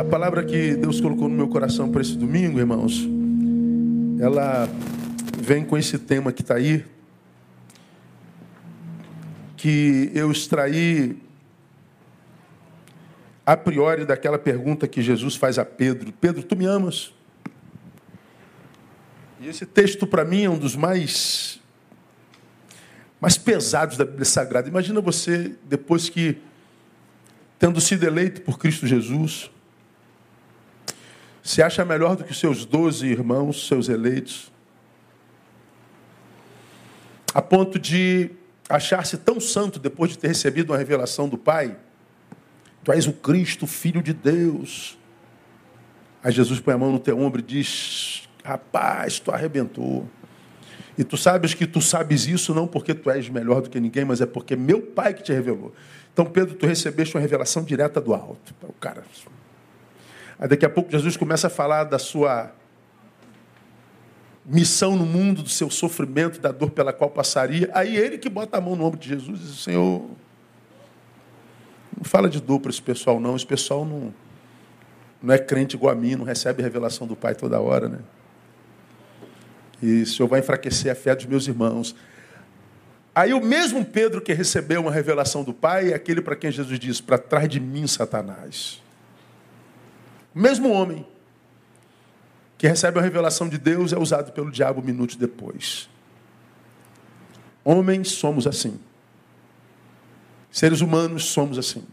A palavra que Deus colocou no meu coração para esse domingo, irmãos, ela vem com esse tema que está aí, que eu extraí a priori daquela pergunta que Jesus faz a Pedro: Pedro, tu me amas? E esse texto para mim é um dos mais mais pesados da Bíblia Sagrada. Imagina você depois que tendo sido eleito por Cristo Jesus, se acha melhor do que seus doze irmãos, seus eleitos, a ponto de achar-se tão santo depois de ter recebido uma revelação do Pai. Tu és o Cristo, Filho de Deus. Aí Jesus põe a mão no teu ombro e diz: Rapaz, tu arrebentou. E tu sabes que tu sabes isso não porque tu és melhor do que ninguém, mas é porque meu Pai que te revelou. Então, Pedro, tu recebeste uma revelação direta do alto. O cara. Aí daqui a pouco Jesus começa a falar da sua missão no mundo, do seu sofrimento, da dor pela qual passaria. Aí ele que bota a mão no ombro de Jesus e diz: Senhor, não fala de dor para esse pessoal, não. Esse pessoal não, não é crente igual a mim, não recebe revelação do Pai toda hora, né? E o Senhor vai enfraquecer a fé dos meus irmãos. Aí o mesmo Pedro que recebeu uma revelação do Pai é aquele para quem Jesus diz: Para trás de mim, Satanás. O mesmo homem que recebe a revelação de Deus é usado pelo diabo minutos depois. Homens somos assim. Seres humanos somos assim.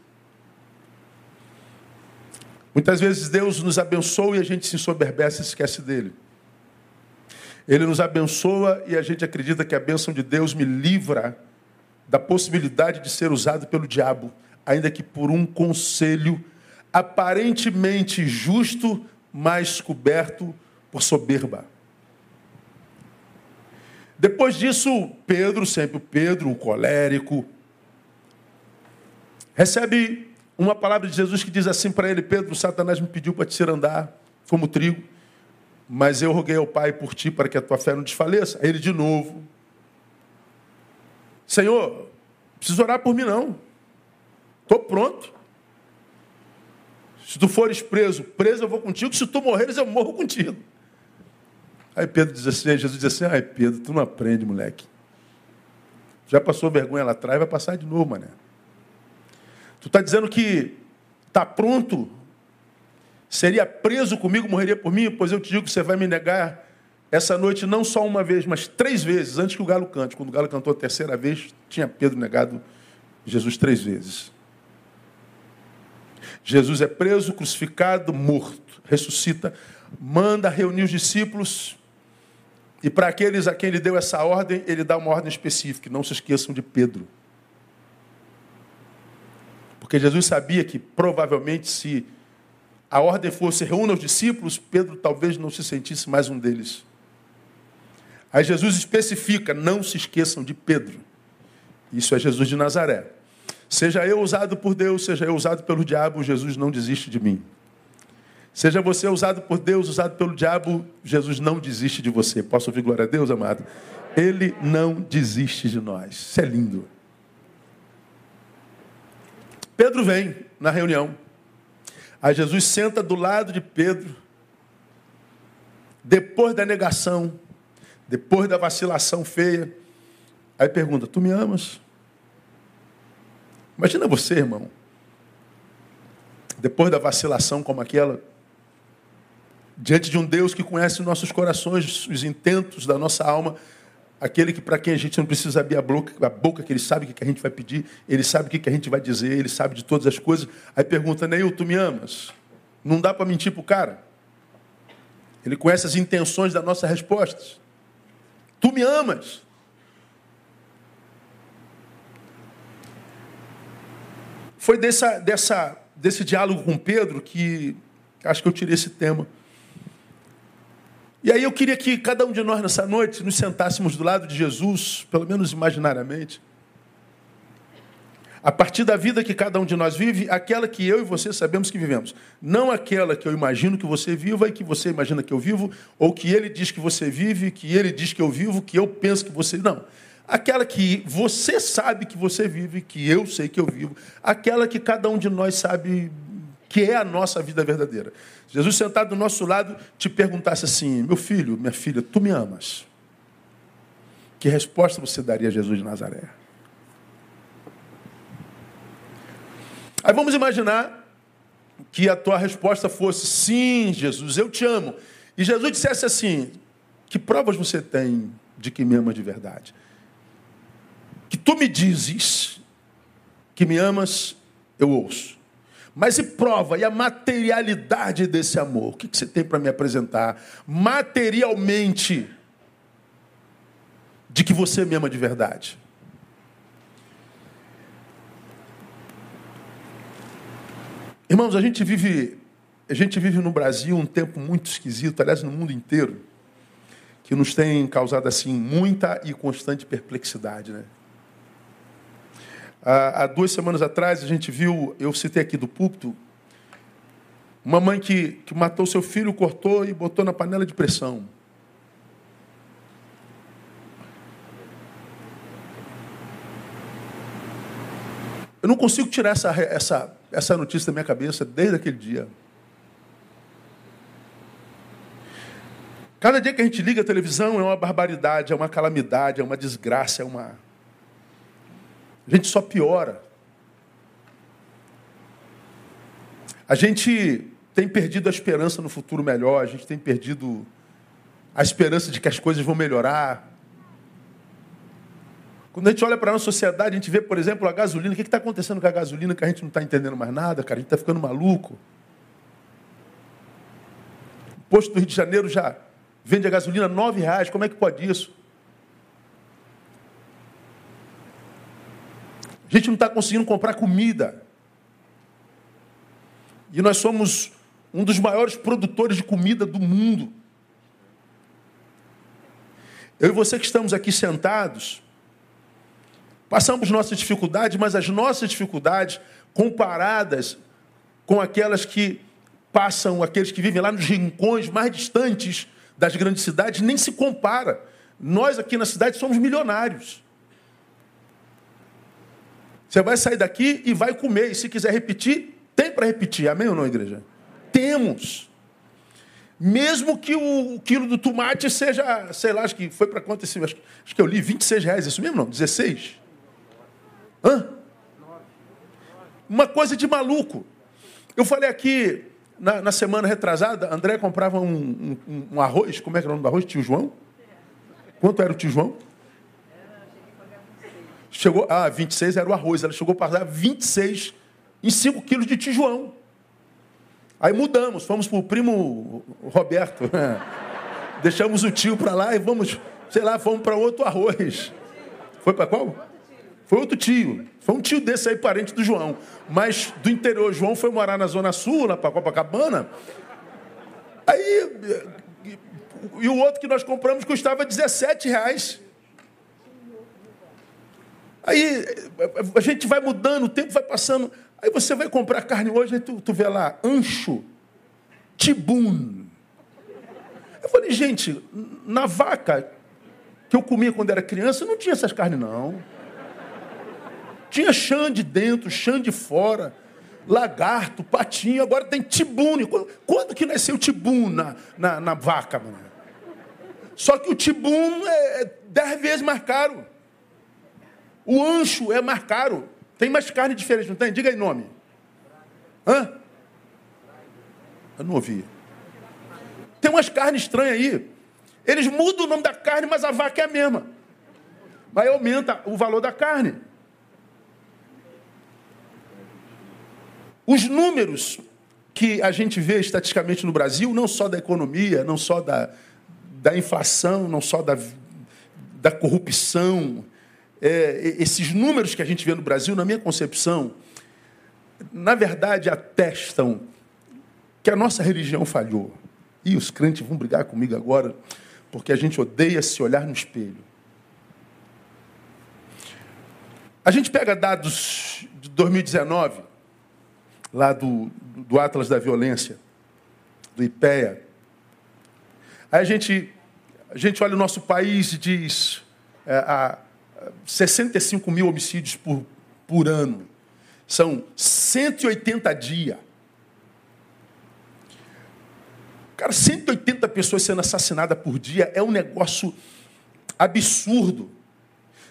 Muitas vezes Deus nos abençoa e a gente se ensoberbece e esquece dele. Ele nos abençoa e a gente acredita que a bênção de Deus me livra da possibilidade de ser usado pelo diabo, ainda que por um conselho aparentemente justo, mas coberto por soberba. Depois disso, Pedro, sempre Pedro, o colérico, recebe uma palavra de Jesus que diz assim para ele: Pedro, Satanás me pediu para te ser andar como trigo, mas eu roguei ao Pai por ti para que a tua fé não desfaleça. Ele de novo: Senhor, preciso orar por mim não, estou pronto. Se tu fores preso, preso eu vou contigo. Se tu morreres, eu morro contigo. Aí Pedro diz assim, Jesus diz assim, ai Pedro, tu não aprende, moleque. Já passou vergonha lá atrás, vai passar de novo, mané. Tu está dizendo que está pronto, seria preso comigo, morreria por mim? Pois eu te digo que você vai me negar essa noite não só uma vez, mas três vezes, antes que o galo cante. Quando o galo cantou a terceira vez, tinha Pedro negado Jesus três vezes. Jesus é preso, crucificado, morto, ressuscita, manda reunir os discípulos. E para aqueles a quem ele deu essa ordem, ele dá uma ordem específica: não se esqueçam de Pedro. Porque Jesus sabia que provavelmente, se a ordem fosse reúna os discípulos, Pedro talvez não se sentisse mais um deles. Aí Jesus especifica: não se esqueçam de Pedro. Isso é Jesus de Nazaré. Seja eu usado por Deus, seja eu usado pelo diabo, Jesus não desiste de mim. Seja você usado por Deus, usado pelo diabo, Jesus não desiste de você. Posso ouvir glória a Deus, amado? Ele não desiste de nós. Isso é lindo. Pedro vem na reunião. Aí Jesus senta do lado de Pedro. Depois da negação, depois da vacilação feia, aí pergunta: Tu me amas? Imagina você, irmão, depois da vacilação como aquela, diante de um Deus que conhece nossos corações, os intentos da nossa alma, aquele que para quem a gente não precisa abrir a boca, a boca, que ele sabe o que a gente vai pedir, ele sabe o que a gente vai dizer, ele sabe de todas as coisas. Aí pergunta, Neil, tu me amas? Não dá para mentir para o cara. Ele conhece as intenções das nossas respostas. Tu me amas? Foi dessa, dessa, desse diálogo com Pedro que acho que eu tirei esse tema. E aí eu queria que cada um de nós nessa noite nos sentássemos do lado de Jesus, pelo menos imaginariamente. A partir da vida que cada um de nós vive, aquela que eu e você sabemos que vivemos. Não aquela que eu imagino que você viva e que você imagina que eu vivo, ou que ele diz que você vive, que ele diz que eu vivo, que eu penso que você. Não aquela que você sabe que você vive, que eu sei que eu vivo, aquela que cada um de nós sabe que é a nossa vida verdadeira. Jesus sentado do nosso lado te perguntasse assim: meu filho, minha filha, tu me amas? Que resposta você daria a Jesus de Nazaré? Aí vamos imaginar que a tua resposta fosse: sim, Jesus, eu te amo. E Jesus dissesse assim: que provas você tem de que me ama de verdade? Que tu me dizes que me amas, eu ouço. Mas e prova, e a materialidade desse amor? O que você tem para me apresentar materialmente de que você me ama de verdade? Irmãos, a gente vive, a gente vive no Brasil um tempo muito esquisito, aliás, no mundo inteiro, que nos tem causado assim muita e constante perplexidade, né? Há duas semanas atrás a gente viu, eu citei aqui do púlpito, uma mãe que, que matou seu filho, cortou e botou na panela de pressão. Eu não consigo tirar essa, essa, essa notícia da minha cabeça desde aquele dia. Cada dia que a gente liga a televisão é uma barbaridade, é uma calamidade, é uma desgraça, é uma. A gente só piora. A gente tem perdido a esperança no futuro melhor, a gente tem perdido a esperança de que as coisas vão melhorar. Quando a gente olha para a nossa sociedade, a gente vê, por exemplo, a gasolina. O que está acontecendo com a gasolina que a gente não está entendendo mais nada, cara? A gente está ficando maluco. O posto do Rio de Janeiro já vende a gasolina nove reais. Como é que pode isso? A gente não está conseguindo comprar comida. E nós somos um dos maiores produtores de comida do mundo. Eu e você que estamos aqui sentados, Passamos nossas dificuldades, mas as nossas dificuldades, comparadas com aquelas que passam, aqueles que vivem lá nos rincões mais distantes das grandes cidades, nem se compara. Nós aqui na cidade somos milionários. Você vai sair daqui e vai comer. E se quiser repetir, tem para repetir. Amém ou não, igreja? Temos. Mesmo que o quilo do tomate seja, sei lá, acho que foi para quanto esse, acho, acho que eu li 26 reais, isso mesmo não? 16? Hã? Uma coisa de maluco. Eu falei aqui na, na semana retrasada, André comprava um, um, um, arroz, como é que era o nome do arroz? Tio João? Quanto era o tio João? Chegou, ah, 26 era o arroz. Ela chegou a pagar 26 em 5 quilos de tio João. Aí mudamos, fomos para o primo Roberto. Deixamos o tio para lá e vamos, sei lá, fomos para outro arroz. Foi para qual? Foi outro tio. Foi um tio desse aí, parente do João. Mas do interior, João foi morar na Zona Sul, lá para Copacabana. Aí. E o outro que nós compramos custava 17 reais. Aí a gente vai mudando, o tempo vai passando. Aí você vai comprar carne hoje, aí tu, tu vê lá, ancho, tibum. Eu falei, gente, na vaca que eu comia quando era criança, não tinha essas carnes, não. Tinha chã de dentro, chã de fora, lagarto, patinho, agora tem tibune. Quando, que nasceu tibum na, na, na vaca, mano? Só que o tibum é, é dez vezes mais caro. O ancho é mais caro. Tem mais carne diferente, não tem? Diga aí nome. Hã? Eu não ouvi. Tem umas carnes estranhas aí. Eles mudam o nome da carne, mas a vaca é a mesma. Mas aumenta o valor da carne. Os números que a gente vê estatisticamente no Brasil, não só da economia, não só da, da inflação, não só da, da corrupção, é, esses números que a gente vê no Brasil, na minha concepção, na verdade atestam que a nossa religião falhou. E os crentes vão brigar comigo agora, porque a gente odeia se olhar no espelho. A gente pega dados de 2019, lá do, do Atlas da Violência, do IPEA. Aí a gente, a gente olha o nosso país e diz é, a 65 mil homicídios por, por ano. São 180 dias. Cara, 180 pessoas sendo assassinadas por dia é um negócio absurdo.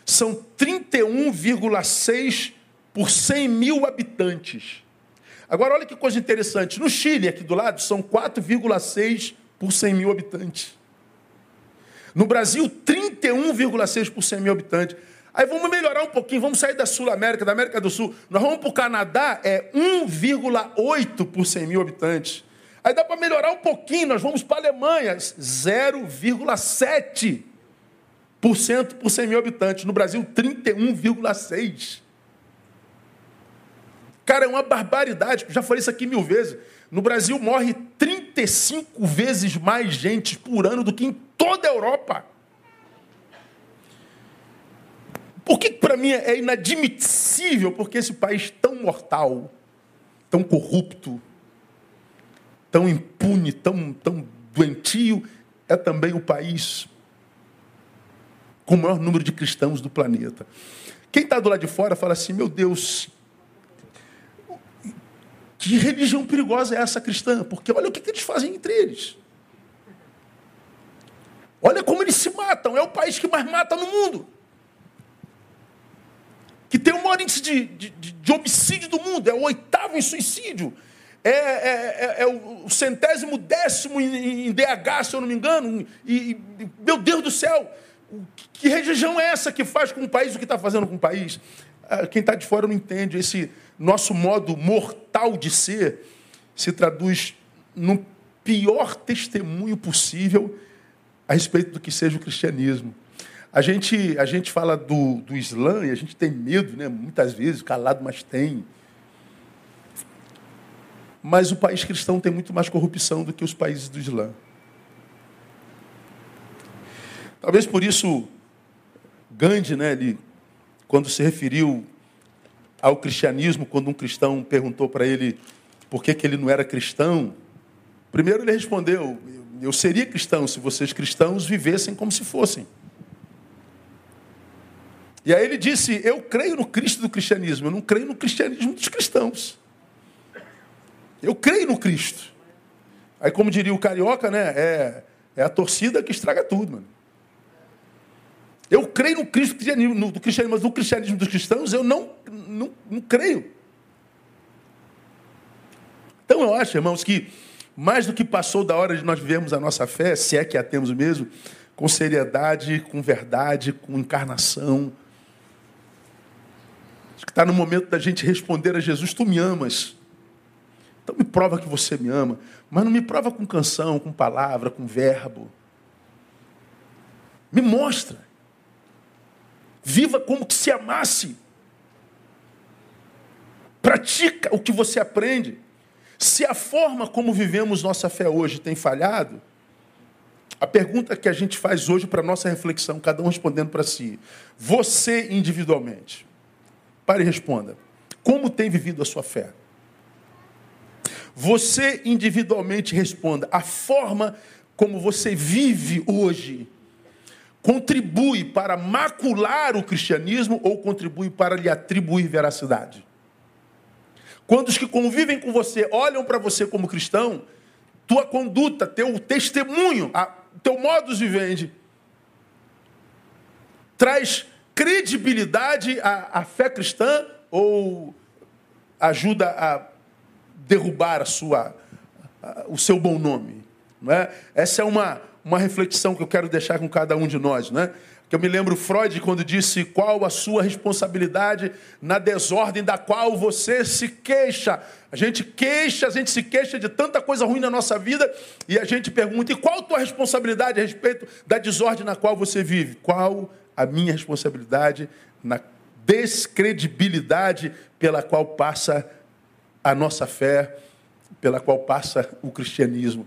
São 31,6 por 100 mil habitantes. Agora, olha que coisa interessante. No Chile, aqui do lado, são 4,6 por 100 mil habitantes. No Brasil, 31,6 por 100 mil habitantes. Aí vamos melhorar um pouquinho, vamos sair da Sul América, da América do Sul. Nós vamos para o Canadá, é 1,8 por 100 mil habitantes. Aí dá para melhorar um pouquinho, nós vamos para a Alemanha, 0,7% por 100 mil habitantes. No Brasil, 31,6%. Cara, é uma barbaridade. Já falei isso aqui mil vezes. No Brasil morre 35 vezes mais gente por ano do que em toda a Europa. Por que para mim é inadmissível? Porque esse país tão mortal, tão corrupto, tão impune, tão, tão doentio, é também o país com o maior número de cristãos do planeta. Quem está do lado de fora fala assim: meu Deus, que religião perigosa é essa cristã? Porque olha o que, que eles fazem entre eles. Olha como eles se matam. É o país que mais mata no mundo. Que tem o maior índice de, de, de homicídio do mundo. É o oitavo em suicídio é, é, é, é o centésimo décimo em, em, DH, se eu não me engano. E, e, meu Deus do céu, que religião é essa que faz com o país o que está fazendo com o país? Ah, quem está de fora não entende. Esse nosso modo mortal de ser se traduz no pior testemunho possível a respeito do que seja o cristianismo. A gente, a gente fala do, do Islã e a gente tem medo, né? muitas vezes, calado, mas tem. Mas o país cristão tem muito mais corrupção do que os países do Islã. Talvez por isso Gandhi, né, ele, quando se referiu ao cristianismo, quando um cristão perguntou para ele por que, que ele não era cristão, primeiro ele respondeu: Eu seria cristão se vocês cristãos vivessem como se fossem. E aí ele disse: Eu creio no Cristo do cristianismo, eu não creio no cristianismo dos cristãos. Eu creio no Cristo. Aí, como diria o carioca, né? É, é a torcida que estraga tudo, mano. Eu creio no Cristo no, do cristianismo, mas no cristianismo dos cristãos eu não, não, não creio. Então eu acho, irmãos, que mais do que passou da hora de nós vivermos a nossa fé, se é que a temos mesmo, com seriedade, com verdade, com encarnação. Acho que está no momento da gente responder a Jesus: Tu me amas. Então me prova que você me ama, mas não me prova com canção, com palavra, com verbo. Me mostra. Viva como que se amasse. Pratica o que você aprende. Se a forma como vivemos nossa fé hoje tem falhado, a pergunta que a gente faz hoje para nossa reflexão, cada um respondendo para si, você individualmente, pare e responda: como tem vivido a sua fé? Você individualmente responda. A forma como você vive hoje contribui para macular o cristianismo ou contribui para lhe atribuir veracidade? Quando os que convivem com você olham para você como cristão, tua conduta, teu testemunho, a, teu modus vivendi, traz credibilidade à, à fé cristã ou ajuda a derrubar a sua, o seu bom nome. Não é? Essa é uma, uma reflexão que eu quero deixar com cada um de nós. Não é? Que eu me lembro Freud quando disse qual a sua responsabilidade na desordem da qual você se queixa. A gente queixa, a gente se queixa de tanta coisa ruim na nossa vida e a gente pergunta: e qual a tua responsabilidade a respeito da desordem na qual você vive? Qual a minha responsabilidade na descredibilidade pela qual passa a nossa fé, pela qual passa o cristianismo.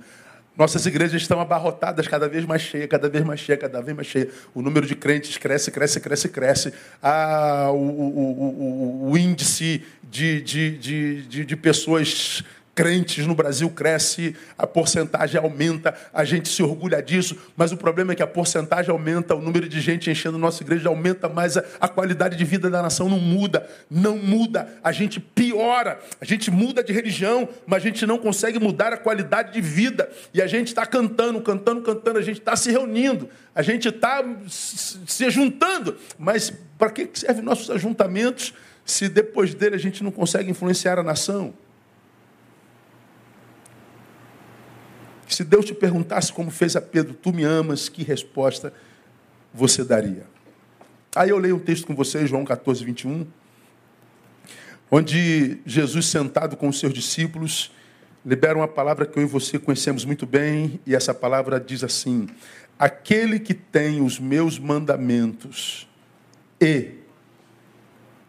Nossas igrejas estão abarrotadas, cada vez mais cheia, cada vez mais cheia, cada vez mais cheia. O número de crentes cresce, cresce, cresce, cresce. Ah, o, o, o, o índice de, de, de, de, de pessoas crentes no Brasil cresce, a porcentagem aumenta, a gente se orgulha disso, mas o problema é que a porcentagem aumenta, o número de gente enchendo a nossa igreja aumenta, mas a, a qualidade de vida da nação não muda, não muda, a gente piora, a gente muda de religião, mas a gente não consegue mudar a qualidade de vida, e a gente está cantando, cantando, cantando, a gente está se reunindo, a gente está se juntando, mas para que servem nossos ajuntamentos se depois dele a gente não consegue influenciar a nação? Se Deus te perguntasse como fez a Pedro, tu me amas, que resposta você daria? Aí eu leio um texto com vocês, João 14, 21, onde Jesus, sentado com os seus discípulos, libera uma palavra que eu e você conhecemos muito bem, e essa palavra diz assim: Aquele que tem os meus mandamentos e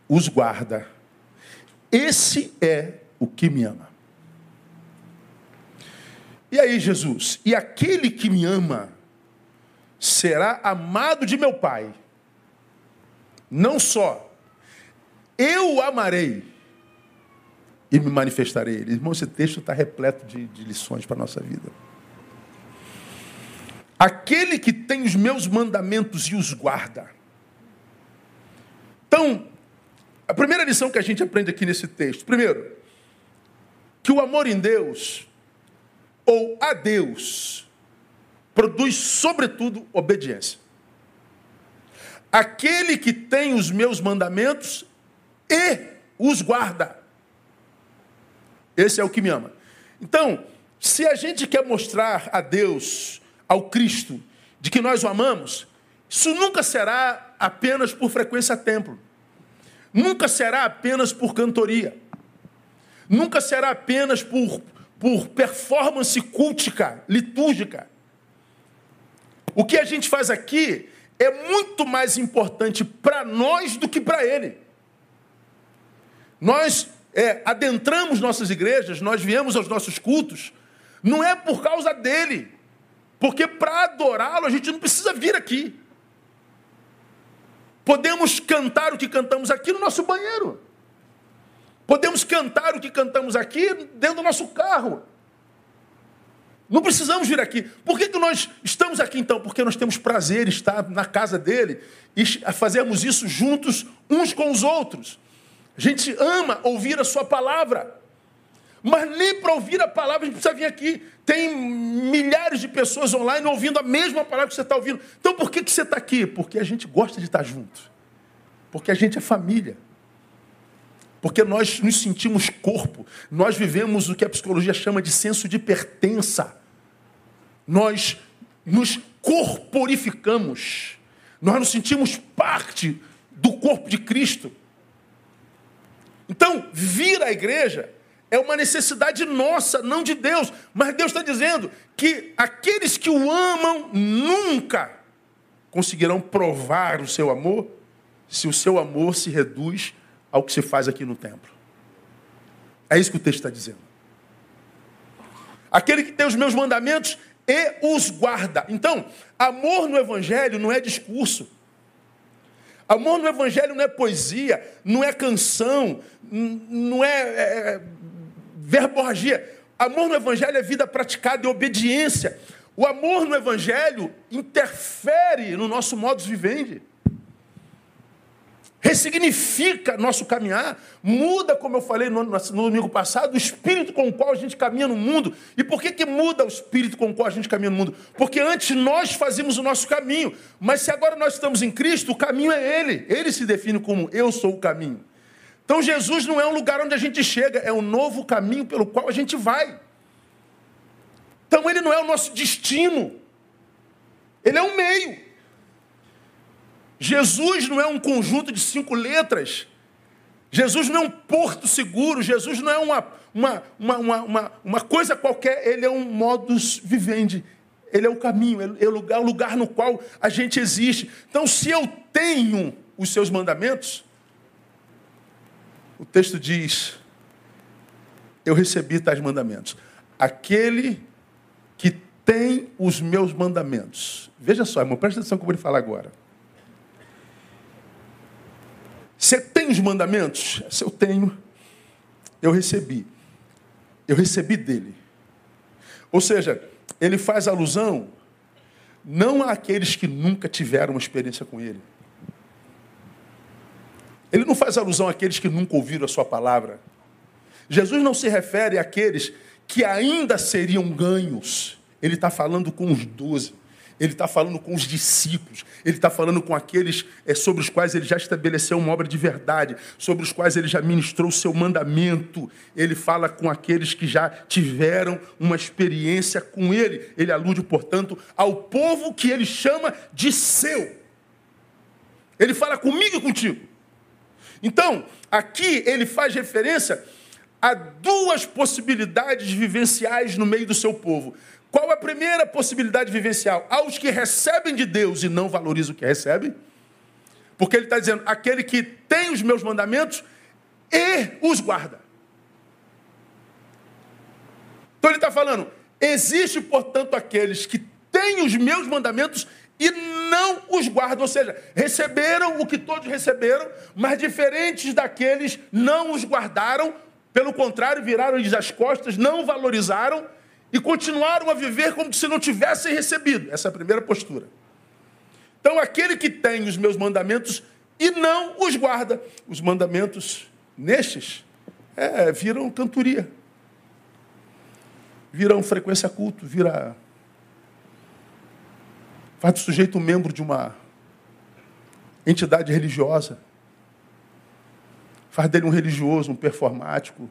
os guarda, esse é o que me ama. E aí, Jesus? E aquele que me ama será amado de meu Pai. Não só eu o amarei e me manifestarei. Irmão, esse texto está repleto de, de lições para a nossa vida. Aquele que tem os meus mandamentos e os guarda. Então, a primeira lição que a gente aprende aqui nesse texto, primeiro, que o amor em Deus ou a Deus produz, sobretudo, obediência. Aquele que tem os meus mandamentos e os guarda. Esse é o que me ama. Então, se a gente quer mostrar a Deus, ao Cristo, de que nós o amamos, isso nunca será apenas por frequência a templo. Nunca será apenas por cantoria. Nunca será apenas por por performance cultica, litúrgica. O que a gente faz aqui é muito mais importante para nós do que para ele. Nós é, adentramos nossas igrejas, nós viemos aos nossos cultos, não é por causa dele, porque para adorá-lo a gente não precisa vir aqui. Podemos cantar o que cantamos aqui no nosso banheiro. Podemos cantar o que cantamos aqui dentro do nosso carro. Não precisamos vir aqui. Por que, que nós estamos aqui então? Porque nós temos prazer em estar na casa dele e fazermos isso juntos uns com os outros. A gente ama ouvir a sua palavra. Mas nem para ouvir a palavra a gente precisa vir aqui. Tem milhares de pessoas online ouvindo a mesma palavra que você está ouvindo. Então por que, que você está aqui? Porque a gente gosta de estar junto. Porque a gente é família. Porque nós nos sentimos corpo, nós vivemos o que a psicologia chama de senso de pertença. Nós nos corporificamos, nós nos sentimos parte do corpo de Cristo. Então, vir à igreja é uma necessidade nossa, não de Deus. Mas Deus está dizendo que aqueles que o amam nunca conseguirão provar o seu amor se o seu amor se reduz ao que se faz aqui no templo. É isso que o texto está dizendo. Aquele que tem os meus mandamentos e os guarda. Então, amor no Evangelho não é discurso. Amor no Evangelho não é poesia, não é canção, não é, é, é verborragia. Amor no Evangelho é vida praticada e obediência. O amor no Evangelho interfere no nosso modo de viver ressignifica nosso caminhar, muda, como eu falei no, no, domingo passado, o espírito com o qual a gente caminha no mundo. E por que, que muda o espírito com o qual a gente caminha no mundo? Porque antes nós fazíamos o nosso caminho, mas se agora nós estamos em Cristo, o caminho é Ele. Ele se define como eu sou o caminho. Então Jesus não é um lugar onde a gente chega, é um novo caminho pelo qual a gente vai. Então ele não é o nosso destino, ele é um meio. Jesus não é um conjunto de cinco letras. Jesus não é um porto seguro. Jesus não é uma, uma, uma, uma, uma coisa qualquer. Ele é um modus vivendi. Ele é o caminho, é o lugar, o lugar no qual a gente existe. Então, se eu tenho os seus mandamentos, o texto diz: Eu recebi tais mandamentos. Aquele que tem os meus mandamentos. Veja só, irmão, presta atenção vou lhe falar agora. Você tem os mandamentos? Se eu tenho, eu recebi. eu recebi dele. Ou seja, ele faz alusão não àqueles que nunca tiveram uma experiência com ele. Ele não faz alusão àqueles que nunca ouviram a sua palavra. Jesus não se refere àqueles que ainda seriam ganhos. Ele está falando com os doze. Ele está falando com os discípulos, ele está falando com aqueles é, sobre os quais ele já estabeleceu uma obra de verdade, sobre os quais ele já ministrou o seu mandamento. Ele fala com aqueles que já tiveram uma experiência com ele. Ele alude, portanto, ao povo que ele chama de seu. Ele fala comigo e contigo. Então, aqui ele faz referência a duas possibilidades vivenciais no meio do seu povo. Qual a primeira possibilidade vivencial? Aos que recebem de Deus e não valorizam o que recebem. Porque ele está dizendo: aquele que tem os meus mandamentos e os guarda. Então ele está falando: existe, portanto, aqueles que têm os meus mandamentos e não os guardam, ou seja, receberam o que todos receberam, mas diferentes daqueles não os guardaram, pelo contrário, viraram-lhes as costas, não valorizaram e continuaram a viver como se não tivessem recebido. Essa é a primeira postura. Então, aquele que tem os meus mandamentos e não os guarda, os mandamentos nestes é, viram cantoria, viram frequência culto, vira. faz do sujeito um membro de uma entidade religiosa, faz dele um religioso, um performático,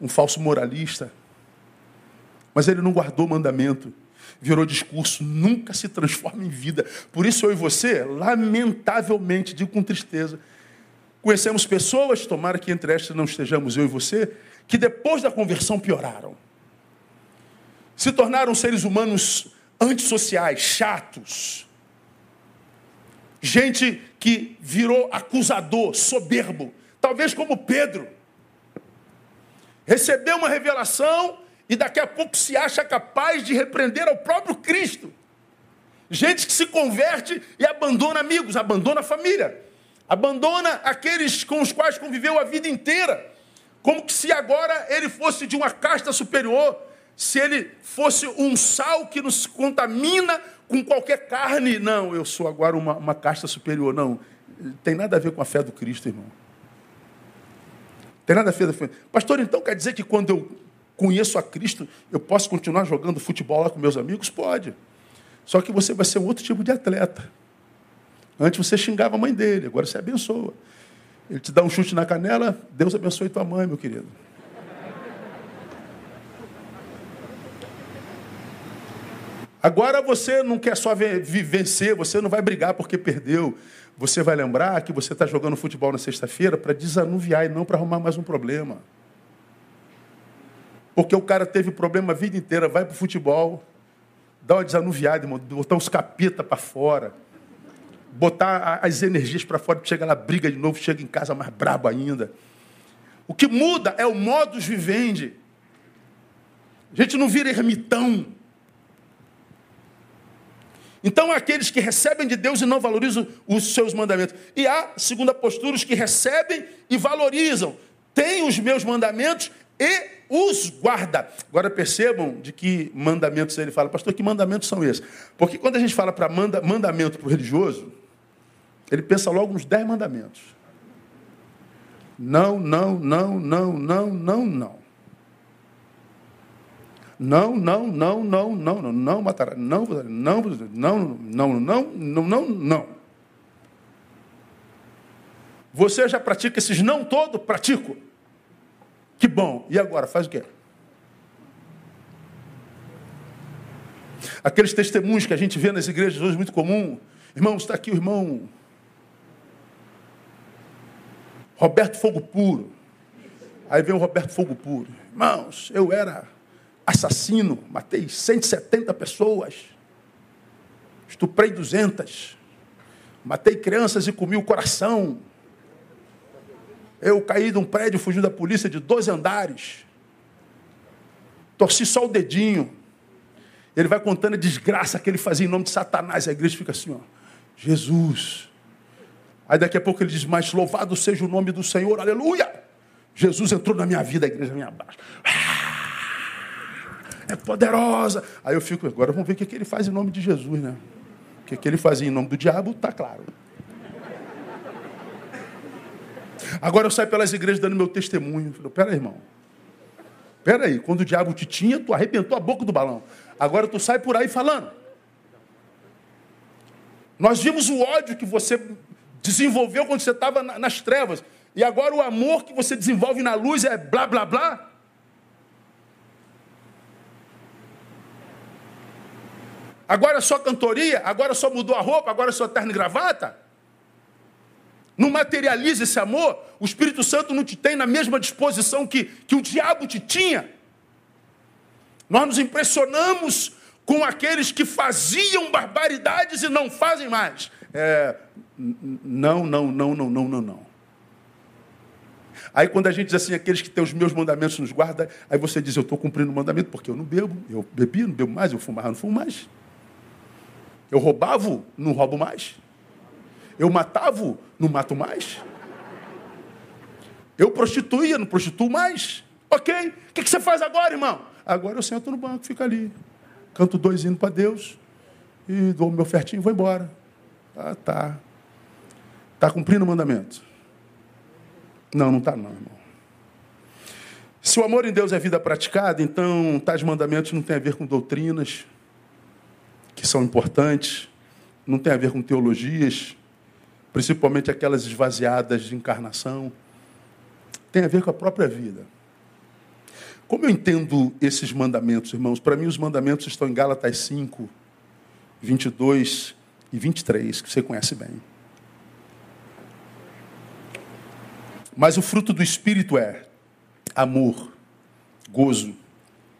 um falso moralista. Mas ele não guardou mandamento. Virou discurso, nunca se transforma em vida. Por isso eu e você, lamentavelmente, digo com tristeza, conhecemos pessoas, tomara que entre estas não estejamos eu e você, que depois da conversão pioraram. Se tornaram seres humanos antissociais, chatos. Gente que virou acusador, soberbo, talvez como Pedro. Recebeu uma revelação e daqui a pouco se acha capaz de repreender ao próprio Cristo. Gente que se converte e abandona amigos, abandona família, abandona aqueles com os quais conviveu a vida inteira, como que se agora ele fosse de uma casta superior, se ele fosse um sal que nos contamina com qualquer carne. Não, eu sou agora uma, uma casta superior. Não, tem nada a ver com a fé do Cristo, irmão. Tem nada a ver com a fé. Pastor, então quer dizer que quando eu conheço a Cristo, eu posso continuar jogando futebol lá com meus amigos? Pode. Só que você vai ser um outro tipo de atleta. Antes você xingava a mãe dele, agora você abençoa. Ele te dá um chute na canela, Deus abençoe tua mãe, meu querido. Agora você não quer só vencer, você não vai brigar porque perdeu. Você vai lembrar que você está jogando futebol na sexta-feira para desanuviar e não para arrumar mais um problema. Porque o cara teve problema a vida inteira, vai para o futebol, dá uma desanuviada, irmão, botar os capeta para fora, botar as energias para fora, chega lá, briga de novo, chega em casa mais brabo ainda. O que muda é o modus vivendi. A gente não vira ermitão. Então, há aqueles que recebem de Deus e não valorizam os seus mandamentos. E há, segunda postura, os que recebem e valorizam. Têm os meus mandamentos e os guarda. Agora percebam de que mandamentos ele fala. Pastor, que mandamentos são esses? Porque quando a gente fala para manda, mandamento para o religioso, ele pensa logo nos dez mandamentos. Não, não, não, não, não, não, não. Não, não, não, não, não, não, não matará. Não, não, não, não, não, não, não, não. Você já pratica esses não todo? Pratico. Que bom. E agora? Faz o quê? Aqueles testemunhos que a gente vê nas igrejas hoje, muito comum. Irmãos, está aqui o irmão Roberto Fogo Puro. Aí vem o Roberto Fogo Puro. Irmãos, eu era assassino, matei 170 pessoas, estuprei 200, matei crianças e comi o coração. Eu caí de um prédio, fugindo da polícia de dois andares. Torci só o dedinho. Ele vai contando a desgraça que ele fazia em nome de Satanás. A igreja fica assim, ó. Jesus. Aí daqui a pouco ele diz, mas louvado seja o nome do Senhor, aleluia. Jesus entrou na minha vida, a igreja me abaixo. Ah! é poderosa. Aí eu fico, agora vamos ver o que, que ele faz em nome de Jesus, né? O que, que ele fazia em nome do diabo, tá claro. Agora eu saio pelas igrejas dando meu testemunho. Falei, pera aí, irmão. Pera aí, quando o diabo te tinha, tu arrebentou a boca do balão. Agora tu sai por aí falando. Nós vimos o ódio que você desenvolveu quando você estava nas trevas. E agora o amor que você desenvolve na luz é blá blá blá. Agora é só cantoria, agora só mudou a roupa, agora é só terno e gravata. Não materializa esse amor, o Espírito Santo não te tem na mesma disposição que, que o diabo te tinha. Nós nos impressionamos com aqueles que faziam barbaridades e não fazem mais. É, não, não, não, não, não, não, não. Aí quando a gente diz assim, aqueles que têm os meus mandamentos nos guarda, aí você diz, eu estou cumprindo o mandamento, porque eu não bebo, eu bebi, não bebo mais, eu fumava, não fumo mais. Eu roubava, não roubo mais. Eu matava, não mato mais. Eu prostituía, não prostituo mais. Ok? O que, você faz agora, irmão? Agora eu sento no banco, fico ali. Canto dois hinos para Deus e dou meu fertinho e vou embora. Ah, tá. Está cumprindo o mandamento? Não, não está não, irmão. Se o amor em Deus é vida praticada, então tais mandamentos não tem a ver com doutrinas, que são importantes, não tem a ver com teologias, principalmente aquelas esvaziadas de encarnação, tem a ver com a própria vida. Como eu entendo esses mandamentos, irmãos? Para mim, os mandamentos estão em Gálatas 5, 22 e 23, que você conhece bem. Mas o fruto do Espírito é amor, gozo,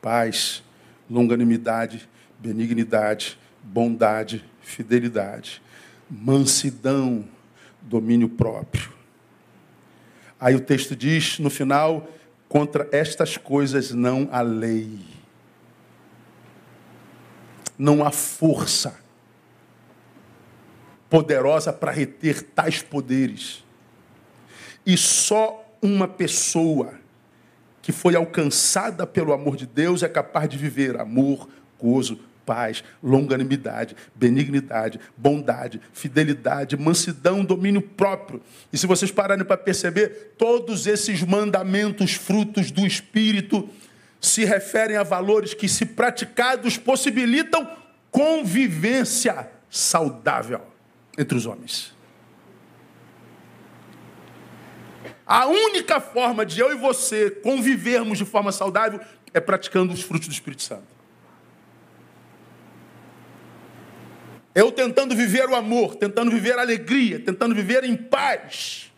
paz, longanimidade, benignidade, bondade, fidelidade, mansidão, domínio próprio. Aí o texto diz no final: contra estas coisas não há lei. Não há força poderosa para reter tais poderes. E só uma pessoa que foi alcançada pelo amor de Deus é capaz de viver amor, gozo, paz, longanimidade, benignidade, bondade, fidelidade, mansidão, domínio próprio. E se vocês pararem para perceber, todos esses mandamentos, frutos do Espírito, se referem a valores que, se praticados, possibilitam convivência saudável entre os homens. A única forma de eu e você convivermos de forma saudável é praticando os frutos do Espírito Santo. Eu tentando viver o amor, tentando viver a alegria, tentando viver em paz,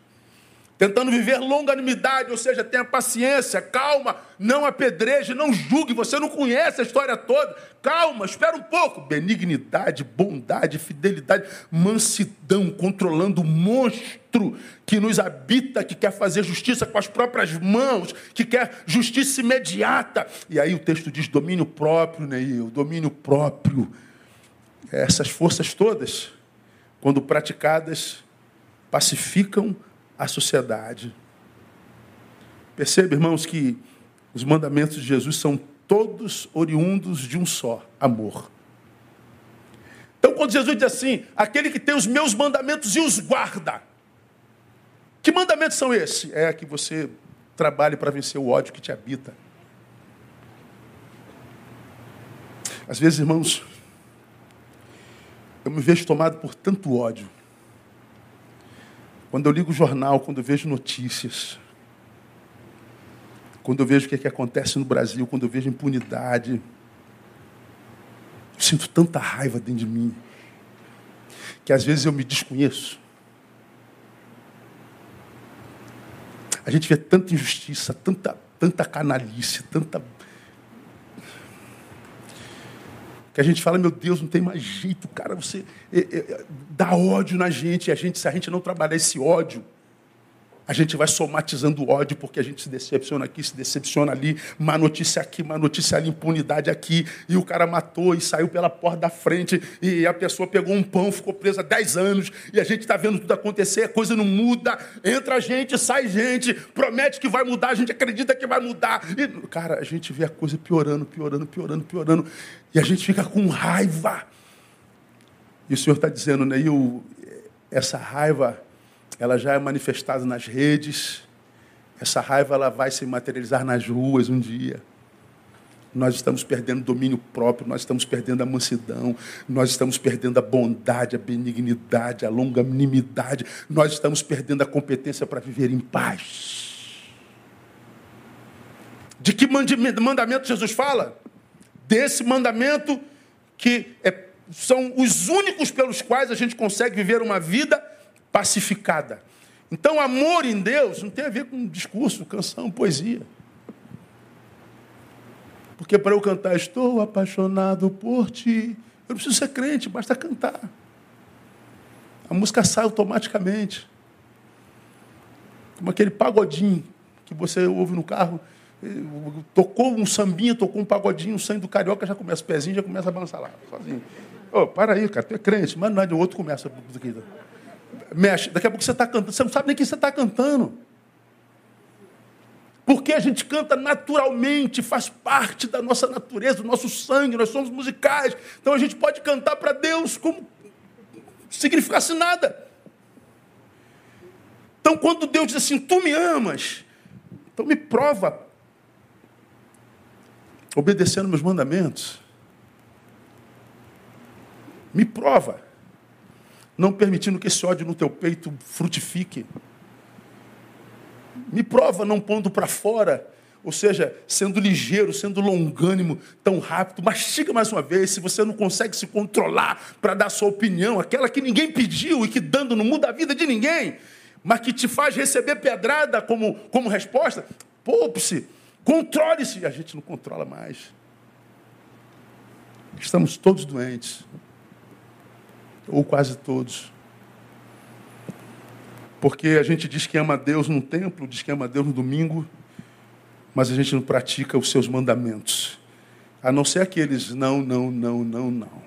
tentando viver longanimidade, ou seja, tenha paciência, calma, não apedreje, não julgue, você não conhece a história toda. Calma, espera um pouco. Benignidade, bondade, fidelidade, mansidão, controlando o monstro que nos habita, que quer fazer justiça com as próprias mãos, que quer justiça imediata. E aí o texto diz domínio próprio, Neil, domínio próprio essas forças todas, quando praticadas, pacificam a sociedade. Percebe, irmãos, que os mandamentos de Jesus são todos oriundos de um só: amor. Então, quando Jesus diz assim, aquele que tem os meus mandamentos e os guarda, que mandamentos são esses? É que você trabalhe para vencer o ódio que te habita. Às vezes, irmãos, eu me vejo tomado por tanto ódio. Quando eu ligo o jornal, quando eu vejo notícias, quando eu vejo o que, é que acontece no Brasil, quando eu vejo impunidade, eu sinto tanta raiva dentro de mim, que às vezes eu me desconheço. A gente vê tanta injustiça, tanta, tanta canalice, tanta que a gente fala, meu Deus, não tem mais jeito, cara, você é, é, dá ódio na gente, e a gente, se a gente não trabalhar esse ódio, a gente vai somatizando ódio porque a gente se decepciona aqui, se decepciona ali, má notícia aqui, má notícia ali, impunidade aqui, e o cara matou e saiu pela porta da frente, e a pessoa pegou um pão, ficou presa 10 anos, e a gente está vendo tudo acontecer, a coisa não muda, entra gente, sai gente, promete que vai mudar, a gente acredita que vai mudar. E, cara, a gente vê a coisa piorando, piorando, piorando, piorando, e a gente fica com raiva. E o Senhor está dizendo, né, essa raiva ela já é manifestada nas redes. Essa raiva ela vai se materializar nas ruas um dia. Nós estamos perdendo domínio próprio, nós estamos perdendo a mansidão, nós estamos perdendo a bondade, a benignidade, a longanimidade, nós estamos perdendo a competência para viver em paz. De que mandamento Jesus fala? Desse mandamento que é, são os únicos pelos quais a gente consegue viver uma vida pacificada. Então, amor em Deus não tem a ver com discurso, canção, poesia. Porque para eu cantar, estou apaixonado por ti, eu não preciso ser crente, basta cantar. A música sai automaticamente. Como aquele pagodinho que você ouve no carro. Tocou um sambinha, tocou um pagodinho, o sangue do carioca já começa, o pezinho já começa a balançar lá, sozinho. Oh, para aí, cara, tu é crente, mas não é de outro começa mexe. Daqui a pouco você está cantando, você não sabe nem o que você está cantando. Porque a gente canta naturalmente, faz parte da nossa natureza, do nosso sangue, nós somos musicais. Então a gente pode cantar para Deus como se significasse nada. Então quando Deus diz assim, tu me amas, então me prova, obedecendo meus mandamentos. Me prova não permitindo que esse ódio no teu peito frutifique. Me prova não pondo para fora, ou seja, sendo ligeiro, sendo longânimo, tão rápido. Mastiga mais uma vez, se você não consegue se controlar para dar sua opinião, aquela que ninguém pediu e que dando não muda a vida de ninguém, mas que te faz receber pedrada como, como resposta, poupe-se, controle-se. A gente não controla mais. Estamos todos doentes ou quase todos. Porque a gente diz que ama Deus no templo, diz que ama Deus no domingo, mas a gente não pratica os seus mandamentos. A não ser aqueles não, não, não, não, não.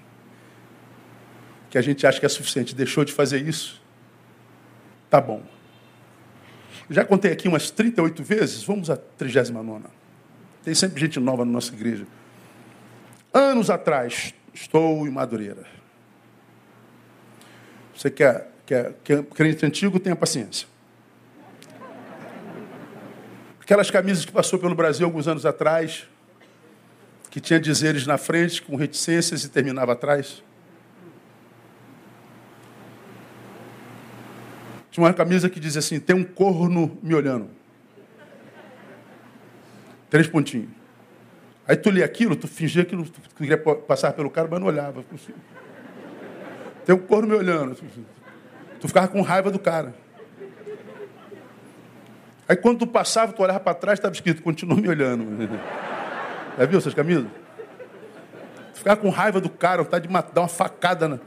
Que a gente acha que é suficiente. Deixou de fazer isso? Tá bom. Já contei aqui umas 38 vezes, vamos à 39. Tem sempre gente nova na nossa igreja. Anos atrás, estou em Madureira. Você quer, quer, crente antigo, tenha paciência. Aquelas camisas que passou pelo Brasil alguns anos atrás, que tinha dizeres na frente, com reticências e terminava atrás. Tinha uma camisa que dizia assim: tem um corno me olhando. Três pontinhos. Aí tu lia aquilo, tu fingia que tu queria passar pelo cara, mas não olhava. Tem um corno me olhando. Tu ficava com raiva do cara. Aí quando tu passava, tu olhava para trás, estava escrito, continua me olhando. Já viu essas camisas? Tu ficava com raiva do cara, tá de dar uma facada. Na...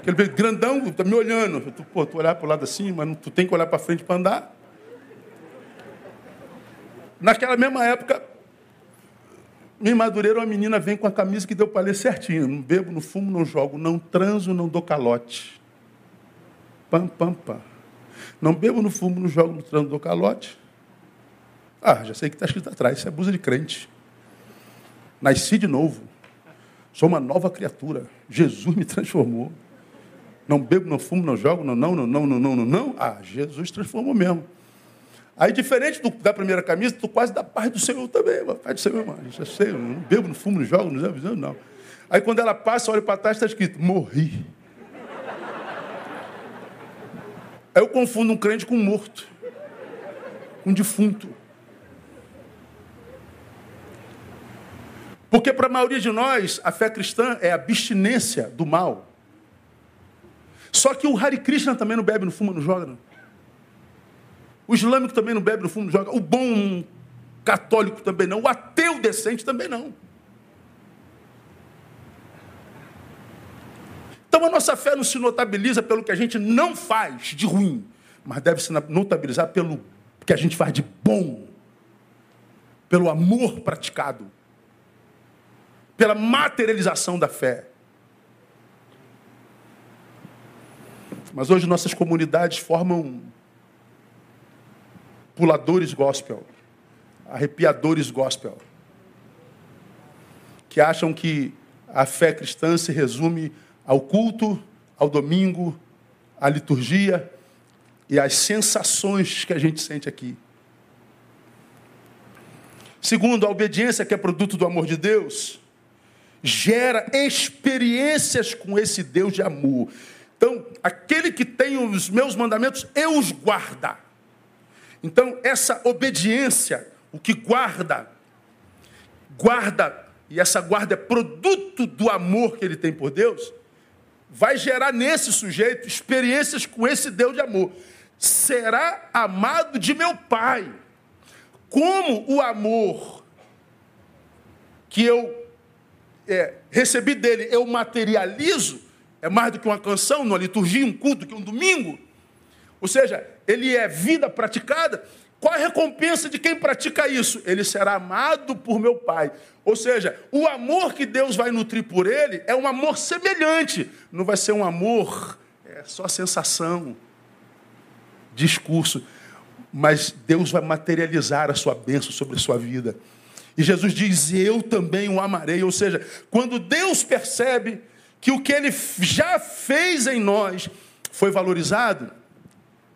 Aquele veio grandão, tá me olhando. Tu, pô, tu olhar para o lado assim, mas tu tem que olhar para frente para andar. Naquela mesma época, em Madureira, uma menina vem com a camisa que deu para ler certinho. Não bebo, não fumo, não jogo, não transo, não dou calote. Pam, pam, pam. Não bebo, não fumo, não jogo, não transo, não dou calote. Ah, já sei que está escrito atrás. Isso é abuso de crente. Nasci de novo. Sou uma nova criatura. Jesus me transformou. Não bebo, não fumo, não jogo, não, não, não, não, não, não, não. Ah, Jesus transformou mesmo. Aí, diferente do, da primeira camisa, tu quase dá paz do Senhor também, paz do Senhor, irmão. Já sei, eu não bebo, não fumo, não jogo, não não, não. Aí, quando ela passa, olha para trás, está escrito: morri. Aí eu confundo um crente com um morto, um defunto. Porque para a maioria de nós, a fé cristã é abstinência do mal. Só que o Hare Krishna também não bebe, não fuma, não joga. Não. O islâmico também não bebe no fundo, joga. O bom católico também não. O ateu decente também não. Então a nossa fé não se notabiliza pelo que a gente não faz de ruim, mas deve se notabilizar pelo que a gente faz de bom, pelo amor praticado, pela materialização da fé. Mas hoje nossas comunidades formam puladores gospel, arrepiadores gospel, que acham que a fé cristã se resume ao culto, ao domingo, à liturgia e às sensações que a gente sente aqui. Segundo, a obediência, que é produto do amor de Deus, gera experiências com esse Deus de amor. Então, aquele que tem os meus mandamentos, eu os guarda. Então, essa obediência, o que guarda, guarda, e essa guarda é produto do amor que ele tem por Deus, vai gerar nesse sujeito experiências com esse Deus de amor. Será amado de meu Pai. Como o amor que eu é, recebi dele eu materializo, é mais do que uma canção, uma liturgia, um culto, que um domingo. Ou seja, ele é vida praticada. Qual a recompensa de quem pratica isso? Ele será amado por meu Pai. Ou seja, o amor que Deus vai nutrir por ele é um amor semelhante. Não vai ser um amor é só sensação, discurso. Mas Deus vai materializar a sua bênção sobre a sua vida. E Jesus diz: Eu também o amarei. Ou seja, quando Deus percebe que o que ele já fez em nós foi valorizado,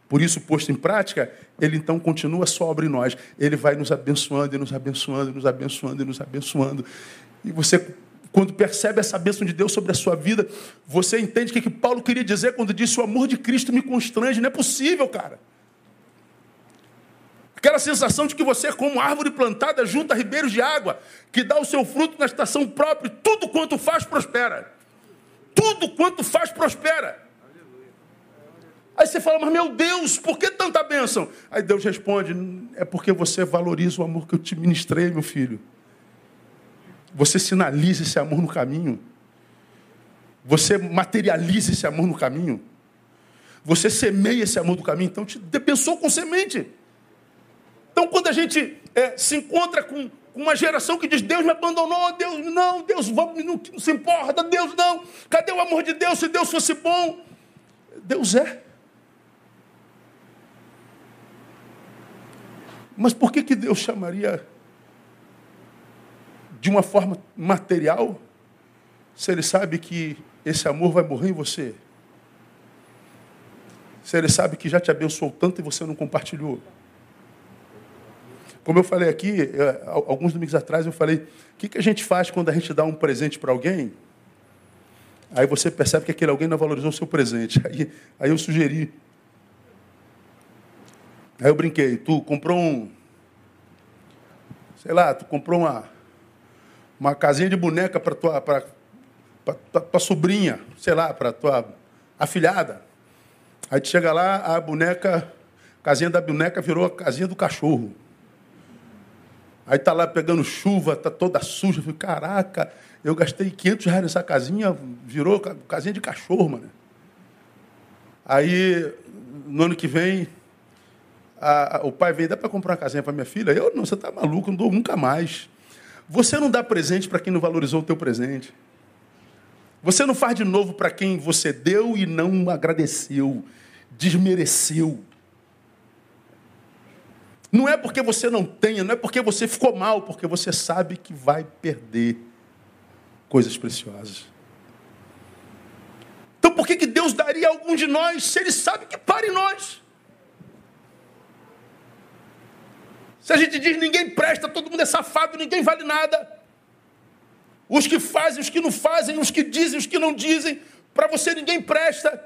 por isso posto em prática, ele então continua em nós. Ele vai nos abençoando e nos abençoando, e nos abençoando e nos abençoando. E você, quando percebe essa bênção de Deus sobre a sua vida, você entende o que, que Paulo queria dizer quando disse: O amor de Cristo me constrange. Não é possível, cara. Aquela sensação de que você é como árvore plantada junto a ribeiros de água, que dá o seu fruto na estação própria, tudo quanto faz prospera tudo quanto faz prospera. Aí você fala, mas meu Deus, por que tanta bênção? Aí Deus responde: é porque você valoriza o amor que eu te ministrei, meu filho. Você sinaliza esse amor no caminho. Você materializa esse amor no caminho. Você semeia esse amor no caminho. Então te pensou com semente. Então quando a gente é, se encontra com uma geração que diz: Deus me abandonou, Deus não, Deus não, não se importa, Deus não. Cadê o amor de Deus se Deus fosse bom? Deus é. Mas por que, que Deus chamaria de uma forma material se Ele sabe que esse amor vai morrer em você? Se Ele sabe que já te abençoou tanto e você não compartilhou? Como eu falei aqui, é, alguns domingos atrás, eu falei: o que, que a gente faz quando a gente dá um presente para alguém? Aí você percebe que aquele alguém não valorizou o seu presente. Aí, aí eu sugeri. Aí eu brinquei: tu comprou um. Sei lá, tu comprou uma, uma casinha de boneca para tua, pra, pra, pra, tua sobrinha, sei lá, para tua afilhada. Aí tu chega lá, a boneca, casinha da boneca virou a casinha do cachorro. Aí tá lá pegando chuva, tá toda suja. Eu falei, caraca, eu gastei 500 reais nessa casinha, virou casinha de cachorro, mano. Aí, no ano que vem, a, a, o pai veio, dá para comprar uma casinha para minha filha? Eu, não, você tá maluco, não dou nunca mais. Você não dá presente para quem não valorizou o teu presente. Você não faz de novo para quem você deu e não agradeceu, desmereceu. Não é porque você não tenha, não é porque você ficou mal, porque você sabe que vai perder coisas preciosas. Então por que, que Deus daria a algum de nós se Ele sabe que para em nós? Se a gente diz ninguém presta, todo mundo é safado, ninguém vale nada. Os que fazem, os que não fazem, os que dizem, os que não dizem, para você ninguém presta.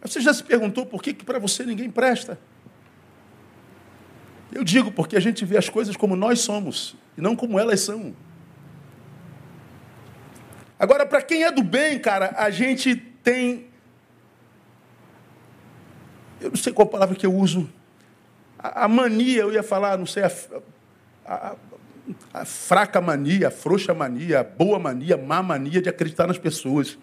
Você já se perguntou por que, que para você ninguém presta? Eu digo porque a gente vê as coisas como nós somos e não como elas são. Agora, para quem é do bem, cara, a gente tem. Eu não sei qual palavra que eu uso. A, mania, eu ia falar, não sei, a, a, a, fraca mania, a frouxa mania, a boa mania, a má mania de acreditar nas pessoas.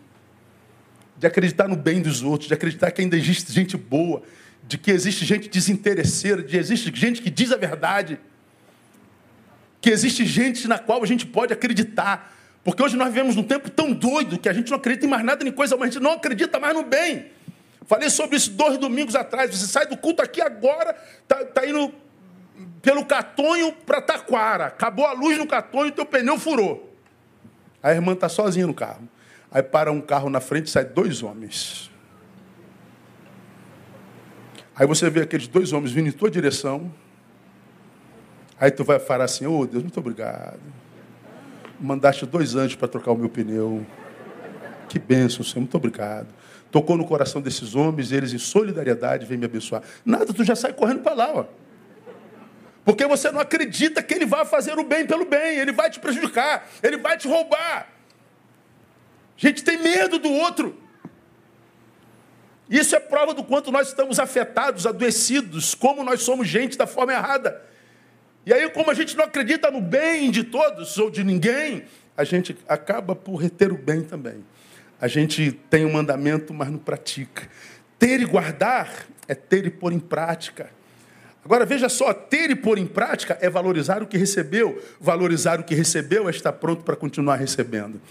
de acreditar no bem dos outros, de acreditar que ainda existe gente boa, de que existe gente desinteresseira, de que existe gente que diz a verdade, que existe gente na qual a gente pode acreditar. Porque hoje nós vivemos num tempo tão doido que a gente não acredita em mais nada nem coisa, mas a gente não acredita mais no bem. Falei sobre isso dois domingos atrás. Você sai do culto aqui agora, tá, tá indo pelo Catonho para Taquara. Acabou a luz no Catonho teu pneu furou. A irmã está sozinha no carro. Aí para um carro na frente sai dois homens. Aí você vê aqueles dois homens vindo em tua direção. Aí tu vai falar assim, ô oh, Deus, muito obrigado. Mandaste dois anjos para trocar o meu pneu. Que bênção, Senhor, muito obrigado. Tocou no coração desses homens, eles em solidariedade vêm me abençoar. Nada, tu já sai correndo para lá, ó. Porque você não acredita que ele vai fazer o bem pelo bem, ele vai te prejudicar, ele vai te roubar. A gente tem medo do outro. Isso é prova do quanto nós estamos afetados, adoecidos, como nós somos gente da forma errada. E aí, como a gente não acredita no bem de todos ou de ninguém, a gente acaba por reter o bem também. A gente tem um mandamento, mas não pratica. Ter e guardar é ter e pôr em prática. Agora veja só, ter e pôr em prática é valorizar o que recebeu. Valorizar o que recebeu é estar pronto para continuar recebendo.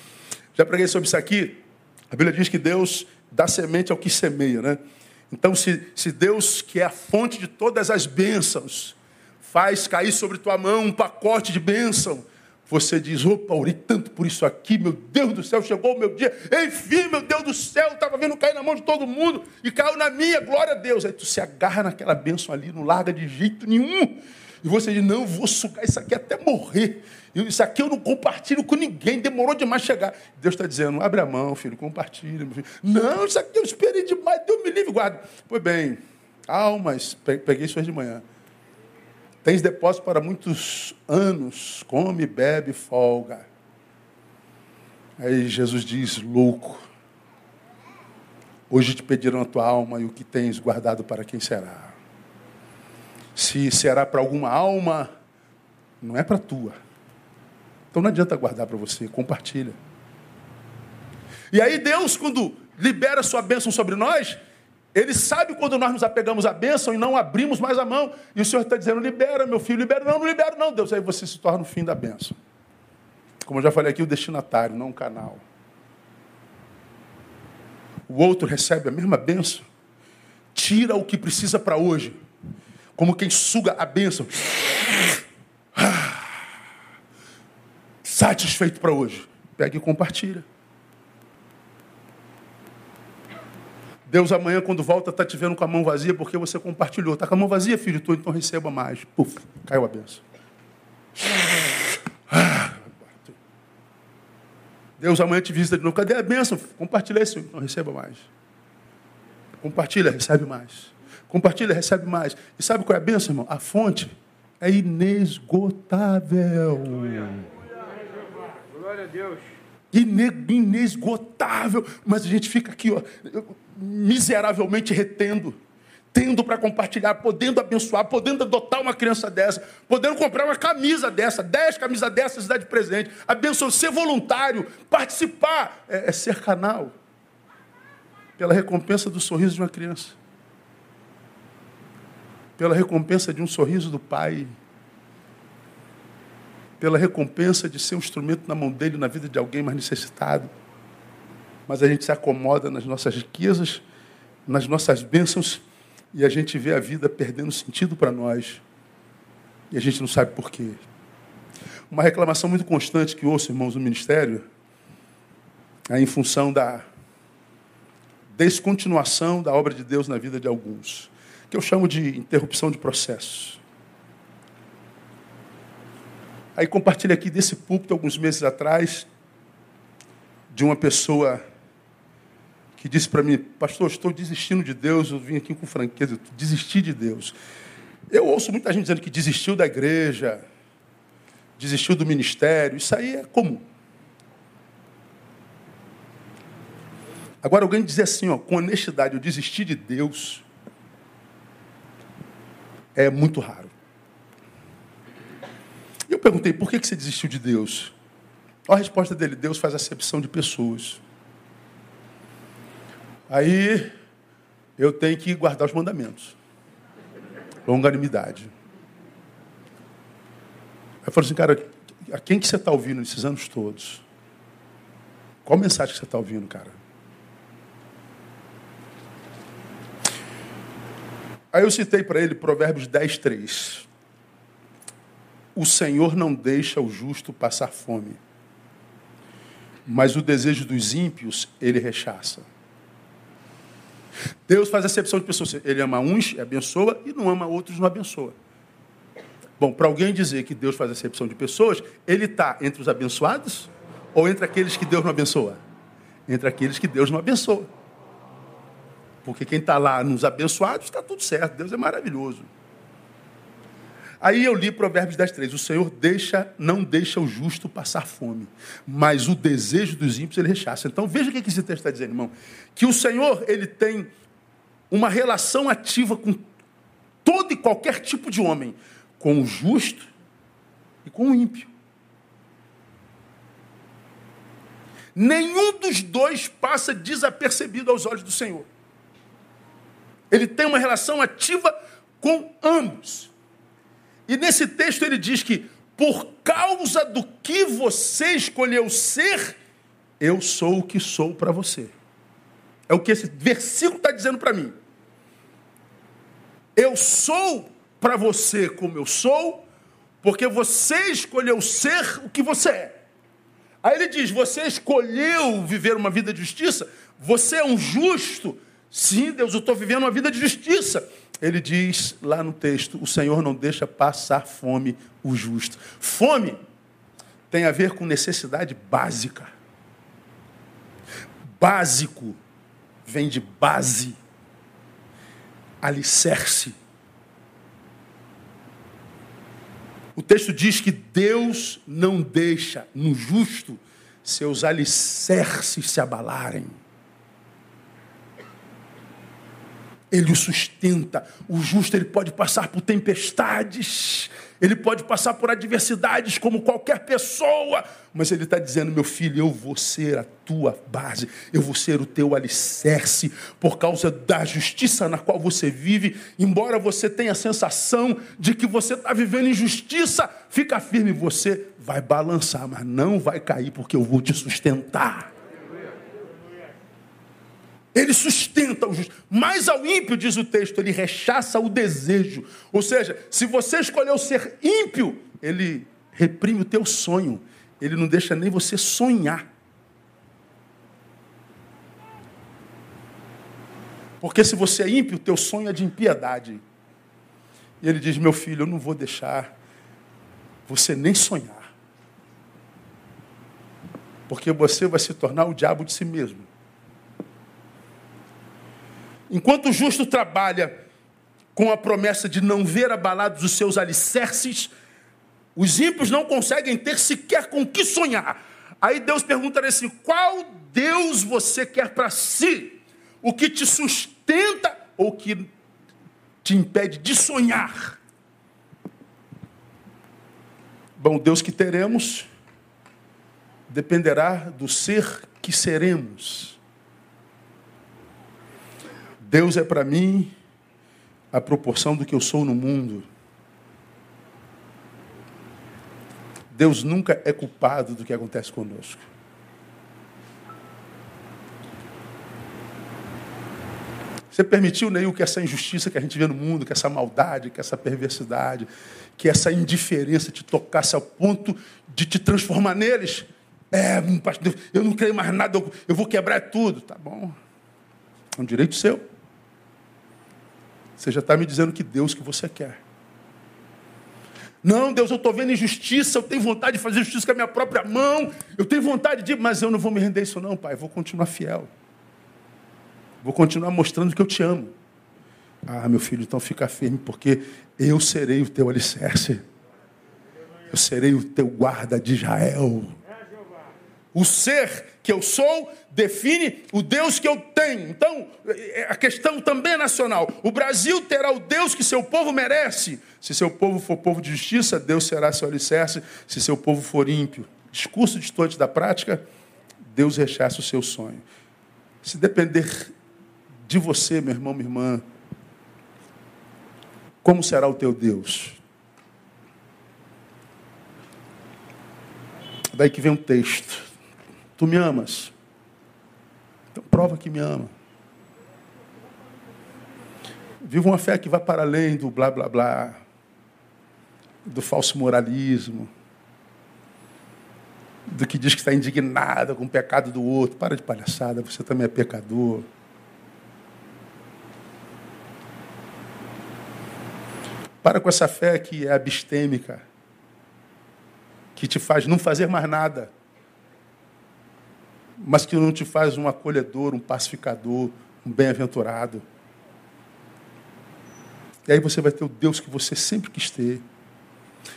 Já preguei sobre isso aqui. A Bíblia diz que Deus dá semente ao que semeia, né? Então, se, se Deus, que é a fonte de todas as bênçãos, faz cair sobre tua mão um pacote de bênção, você diz, opa, orei tanto por isso aqui, meu Deus do céu, chegou o meu dia. Enfim, meu Deus do céu, estava vendo cair na mão de todo mundo e caiu na minha, glória a Deus. Aí tu se agarra naquela bênção ali, não larga de jeito nenhum. E você diz, não, vou sugar isso aqui até morrer. Isso aqui eu não compartilho com ninguém, demorou demais chegar. Deus está dizendo, abre a mão, filho, compartilha. Filho. Não, isso aqui eu esperei demais, Deus me livre, guarda. Pois bem, almas, peguei isso hoje de manhã. Tens depósito para muitos anos, come, bebe, folga. Aí Jesus diz, louco, hoje te pediram a tua alma e o que tens guardado para quem será? Se será para alguma alma, não é para tua. Então não adianta guardar para você, compartilha. E aí Deus, quando libera a sua bênção sobre nós, ele sabe quando nós nos apegamos à bênção e não abrimos mais a mão. E o Senhor está dizendo, libera, meu filho, libera. Não, não libera não, Deus. Aí você se torna o fim da bênção. Como eu já falei aqui, o destinatário, não o canal. O outro recebe a mesma bênção, tira o que precisa para hoje, como quem suga a bênção. Satisfeito para hoje. Pega e compartilha. Deus amanhã, quando volta, está te vendo com a mão vazia porque você compartilhou. Está com a mão vazia, filho? Tu, então receba mais. Puf, caiu a benção. Deus amanhã te visita de novo. Cadê a bênção? Compartilha isso, então receba mais. Compartilha, recebe mais. Compartilha, recebe mais. E sabe qual é a bênção, irmão? A fonte é inesgotável. Glória a Deus. Inesgotável. Mas a gente fica aqui, ó, miseravelmente retendo. Tendo para compartilhar, podendo abençoar, podendo adotar uma criança dessa, podendo comprar uma camisa dessa, dez camisas dessas, dar de presente, abençoar, ser voluntário, participar, é, é ser canal pela recompensa do sorriso de uma criança pela recompensa de um sorriso do Pai, pela recompensa de ser um instrumento na mão dele na vida de alguém mais necessitado. Mas a gente se acomoda nas nossas riquezas, nas nossas bênçãos, e a gente vê a vida perdendo sentido para nós. E a gente não sabe por quê. Uma reclamação muito constante que ouço, irmãos, no ministério, é em função da descontinuação da obra de Deus na vida de alguns que eu chamo de interrupção de processo. Aí compartilho aqui desse púlpito alguns meses atrás de uma pessoa que disse para mim, pastor, estou desistindo de Deus, eu vim aqui com franqueza, desisti de Deus. Eu ouço muita gente dizendo que desistiu da igreja, desistiu do ministério, isso aí é comum. Agora alguém dizer assim, ó, com honestidade, eu desisti de Deus, é muito raro. Eu perguntei, por que você desistiu de Deus? A resposta dele, Deus faz acepção de pessoas. Aí eu tenho que guardar os mandamentos. Longanimidade. Aí eu falo assim, cara, a quem que você está ouvindo nesses anos todos? Qual mensagem que você está ouvindo, cara? Aí eu citei para ele Provérbios 10, 3. O Senhor não deixa o justo passar fome, mas o desejo dos ímpios ele rechaça. Deus faz acepção de pessoas. Ele ama uns abençoa, e não ama outros não abençoa. Bom, para alguém dizer que Deus faz acepção de pessoas, ele está entre os abençoados ou entre aqueles que Deus não abençoa? Entre aqueles que Deus não abençoa. Porque quem está lá nos abençoados está tudo certo, Deus é maravilhoso. Aí eu li Provérbios 10, 3. O Senhor deixa, não deixa o justo passar fome, mas o desejo dos ímpios ele rechaça. Então veja o que esse texto está dizendo, irmão. Que o Senhor ele tem uma relação ativa com todo e qualquer tipo de homem, com o justo e com o ímpio. Nenhum dos dois passa desapercebido aos olhos do Senhor. Ele tem uma relação ativa com ambos. E nesse texto ele diz que, por causa do que você escolheu ser, eu sou o que sou para você. É o que esse versículo está dizendo para mim. Eu sou para você como eu sou, porque você escolheu ser o que você é. Aí ele diz: Você escolheu viver uma vida de justiça? Você é um justo? Sim, Deus, eu estou vivendo uma vida de justiça. Ele diz lá no texto: O Senhor não deixa passar fome o justo. Fome tem a ver com necessidade básica. Básico vem de base, alicerce. O texto diz que Deus não deixa no justo seus alicerces se abalarem. Ele o sustenta. O justo ele pode passar por tempestades, ele pode passar por adversidades como qualquer pessoa, mas ele está dizendo: meu filho, eu vou ser a tua base, eu vou ser o teu alicerce, por causa da justiça na qual você vive. Embora você tenha a sensação de que você está vivendo injustiça, fica firme, você vai balançar, mas não vai cair, porque eu vou te sustentar. Ele sustenta o justo. Mas ao ímpio, diz o texto, ele rechaça o desejo. Ou seja, se você escolheu ser ímpio, ele reprime o teu sonho. Ele não deixa nem você sonhar. Porque se você é ímpio, o teu sonho é de impiedade. E ele diz: Meu filho, eu não vou deixar você nem sonhar. Porque você vai se tornar o diabo de si mesmo. Enquanto o justo trabalha com a promessa de não ver abalados os seus alicerces, os ímpios não conseguem ter sequer com que sonhar. Aí Deus pergunta assim: qual Deus você quer para si? O que te sustenta ou que te impede de sonhar? Bom, Deus que teremos dependerá do ser que seremos. Deus é para mim a proporção do que eu sou no mundo. Deus nunca é culpado do que acontece conosco. Você permitiu, Neil, que essa injustiça que a gente vê no mundo, que essa maldade, que essa perversidade, que essa indiferença te tocasse ao ponto de te transformar neles? É, pastor, eu não creio mais nada, eu vou quebrar tudo. Tá bom. É um direito seu. Você já está me dizendo que Deus que você quer. Não, Deus, eu estou vendo injustiça, eu tenho vontade de fazer justiça com a minha própria mão, eu tenho vontade de, mas eu não vou me render isso não, pai, eu vou continuar fiel. Vou continuar mostrando que eu te amo. Ah, meu filho, então fica firme, porque eu serei o teu alicerce. Eu serei o teu guarda de Israel. O ser que eu sou define o Deus que eu tenho. Então, é, a questão também é nacional. O Brasil terá o Deus que seu povo merece. Se seu povo for povo de justiça, Deus será seu alicerce. Se seu povo for ímpio, discurso distante da prática, Deus rechaça o seu sonho. Se depender de você, meu irmão, minha irmã, como será o teu Deus? Daí que vem um texto. Tu me amas? Então prova que me ama. Viva uma fé que vai para além do blá blá blá, do falso moralismo, do que diz que está indignado com o pecado do outro. Para de palhaçada, você também é pecador. Para com essa fé que é abstêmica, que te faz não fazer mais nada, mas que não te faz um acolhedor, um pacificador, um bem-aventurado. E aí você vai ter o Deus que você sempre quis ter.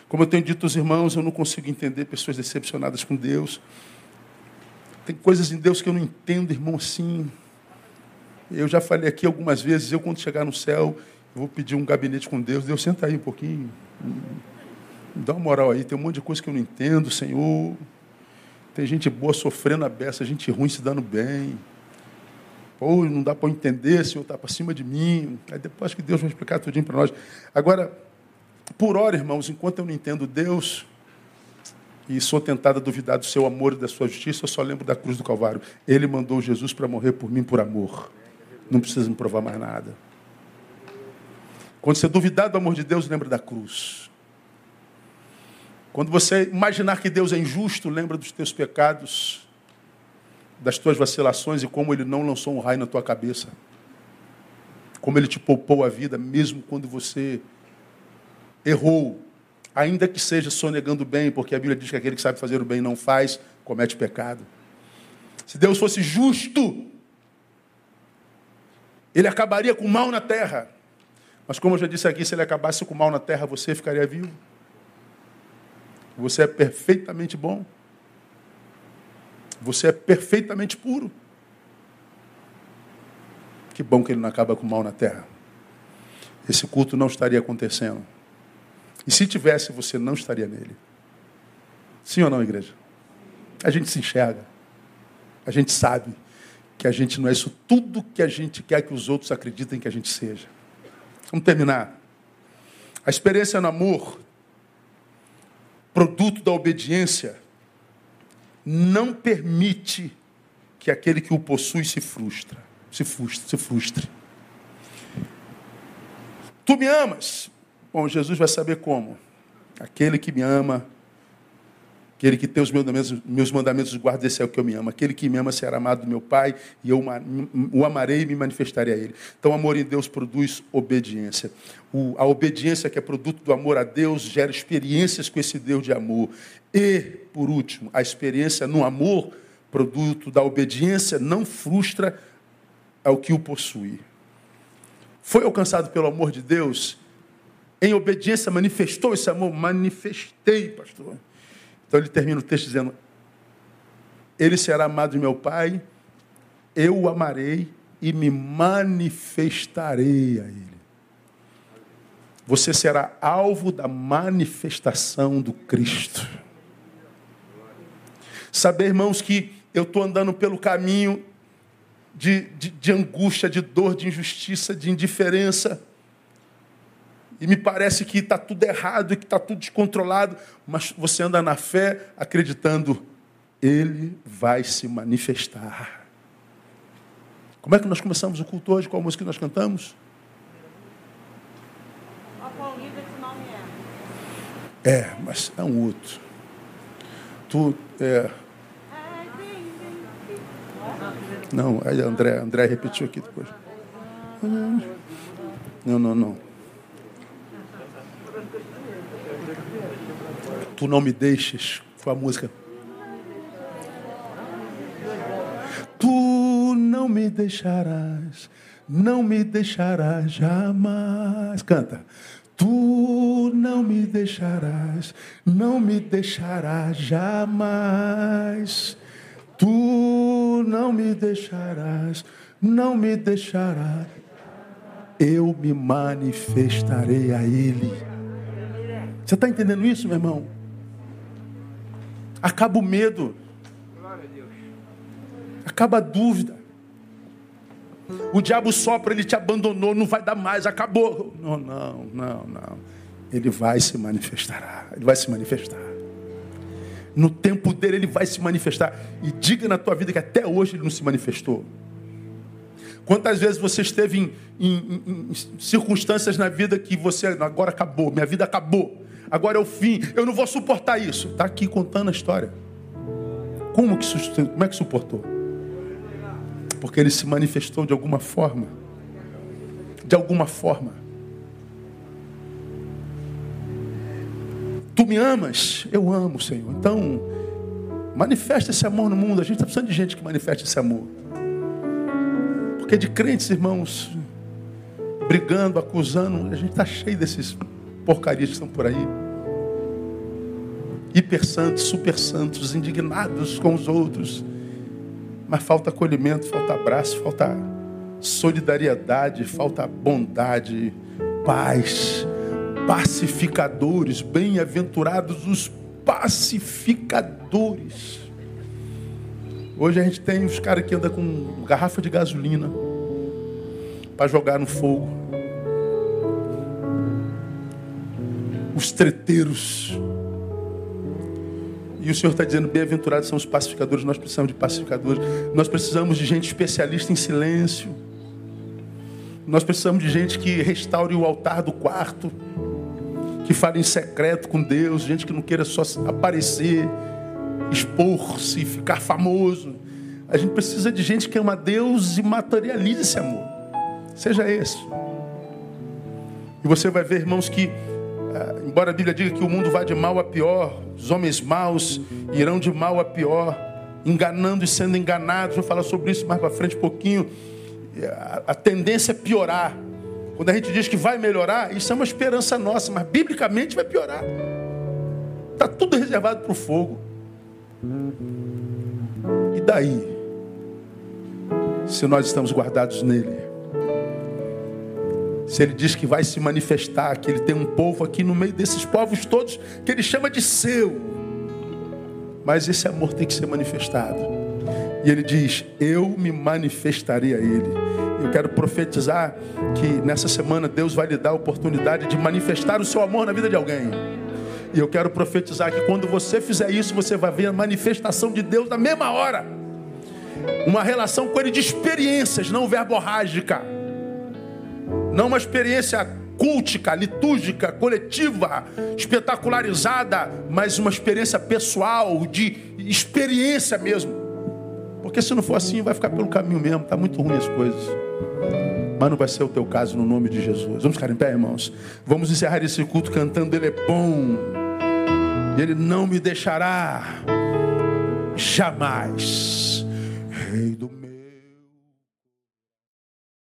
Como eu tenho dito aos irmãos, eu não consigo entender pessoas decepcionadas com Deus. Tem coisas em Deus que eu não entendo, irmão, assim. Eu já falei aqui algumas vezes, eu quando chegar no céu, vou pedir um gabinete com Deus. Deus, senta aí um pouquinho. Dá uma moral aí, tem um monte de coisa que eu não entendo, Senhor. Tem gente boa sofrendo a beça, gente ruim se dando bem. Pô, não dá para entender, Senhor está para cima de mim. Aí depois que Deus vai explicar tudinho para nós. Agora, por hora, irmãos, enquanto eu não entendo Deus e sou tentado a duvidar do seu amor e da sua justiça, eu só lembro da cruz do Calvário. Ele mandou Jesus para morrer por mim por amor. Não precisa me provar mais nada. Quando você duvidar do amor de Deus, lembra da cruz. Quando você imaginar que Deus é injusto, lembra dos teus pecados, das tuas vacilações e como Ele não lançou um raio na tua cabeça. Como Ele te poupou a vida, mesmo quando você errou. Ainda que seja sonegando o bem, porque a Bíblia diz que aquele que sabe fazer o bem não faz, comete pecado. Se Deus fosse justo, Ele acabaria com o mal na terra. Mas como eu já disse aqui, se Ele acabasse com o mal na terra, você ficaria vivo. Você é perfeitamente bom. Você é perfeitamente puro. Que bom que ele não acaba com o mal na terra. Esse culto não estaria acontecendo. E se tivesse, você não estaria nele. Sim ou não, igreja? A gente se enxerga. A gente sabe que a gente não é isso tudo que a gente quer que os outros acreditem que a gente seja. Vamos terminar. A experiência no amor produto da obediência, não permite que aquele que o possui se frustra, se frustre, se frustre. Tu me amas? Bom, Jesus vai saber como. Aquele que me ama Aquele que tem os meus mandamentos, guarda, esse é o que eu me amo. Aquele que me ama será amado do meu Pai, e eu o amarei e me manifestarei a Ele. Então, amor em Deus produz obediência. O, a obediência que é produto do amor a Deus gera experiências com esse Deus de amor. E, por último, a experiência no amor, produto da obediência, não frustra ao que o possui. Foi alcançado pelo amor de Deus, em obediência manifestou esse amor? Manifestei, pastor. Então ele termina o texto dizendo: Ele será amado de meu Pai, eu o amarei e me manifestarei a Ele. Você será alvo da manifestação do Cristo. Saber, irmãos, que eu estou andando pelo caminho de, de, de angústia, de dor, de injustiça, de indiferença e me parece que está tudo errado e que está tudo descontrolado, mas você anda na fé acreditando, Ele vai se manifestar. Como é que nós começamos o culto hoje? Qual música nós cantamos? É, mas é um outro. Tu, é... Não, aí André, André repetiu aqui depois. Não, não, não. Tu não me deixes. Foi a música. Tu não me deixarás, não me deixarás jamais. Canta. Tu não me deixarás, não me deixarás jamais. Tu não me deixarás, não me deixarás. Eu me manifestarei a Ele. Você está entendendo isso, meu irmão? Acaba o medo. Acaba a dúvida. O diabo sopra, ele te abandonou, não vai dar mais, acabou. Não, não, não, não. Ele vai se manifestar. Ele vai se manifestar. No tempo dele, ele vai se manifestar. E diga na tua vida que até hoje ele não se manifestou. Quantas vezes você esteve em, em, em, em circunstâncias na vida que você agora acabou, minha vida acabou, agora é o fim, eu não vou suportar isso. Está aqui contando a história. Como, que, como é que suportou? Porque ele se manifestou de alguma forma. De alguma forma. Tu me amas? Eu amo, Senhor. Então, manifesta esse amor no mundo. A gente está precisando de gente que manifeste esse amor. Porque de crentes, irmãos, brigando, acusando, a gente está cheio desses porcarias que estão por aí. Hiper santos, super santos, indignados com os outros. Mas falta acolhimento, falta abraço, falta solidariedade, falta bondade, paz, pacificadores, bem-aventurados os pacificadores. Hoje a gente tem os caras que andam com garrafa de gasolina para jogar no fogo. Os treteiros. E o Senhor está dizendo: bem-aventurados são os pacificadores. Nós precisamos de pacificadores. Nós precisamos de gente especialista em silêncio. Nós precisamos de gente que restaure o altar do quarto, que fale em secreto com Deus, gente que não queira só aparecer expor-se, ficar famoso. A gente precisa de gente que ama Deus e materialize esse amor. Seja esse. E você vai ver, irmãos, que, embora a Bíblia diga que o mundo vai de mal a pior, os homens maus irão de mal a pior, enganando e sendo enganados. Vou falar sobre isso mais para frente um pouquinho. A tendência é piorar. Quando a gente diz que vai melhorar, isso é uma esperança nossa, mas biblicamente vai piorar. Está tudo reservado para o fogo. E daí? Se nós estamos guardados nele. Se ele diz que vai se manifestar, que ele tem um povo aqui no meio desses povos todos, que ele chama de seu. Mas esse amor tem que ser manifestado. E ele diz: Eu me manifestarei a ele. Eu quero profetizar que nessa semana Deus vai lhe dar a oportunidade de manifestar o seu amor na vida de alguém. E eu quero profetizar que quando você fizer isso, você vai ver a manifestação de Deus na mesma hora. Uma relação com Ele de experiências, não verborrágica. Não uma experiência cultica, litúrgica, coletiva, espetacularizada, mas uma experiência pessoal, de experiência mesmo. Porque se não for assim, vai ficar pelo caminho mesmo, está muito ruim as coisas. Mas não vai ser o teu caso no nome de Jesus. Vamos ficar em pé, irmãos? Vamos encerrar esse culto cantando Ele é bom. Ele não me deixará jamais. Rei do meu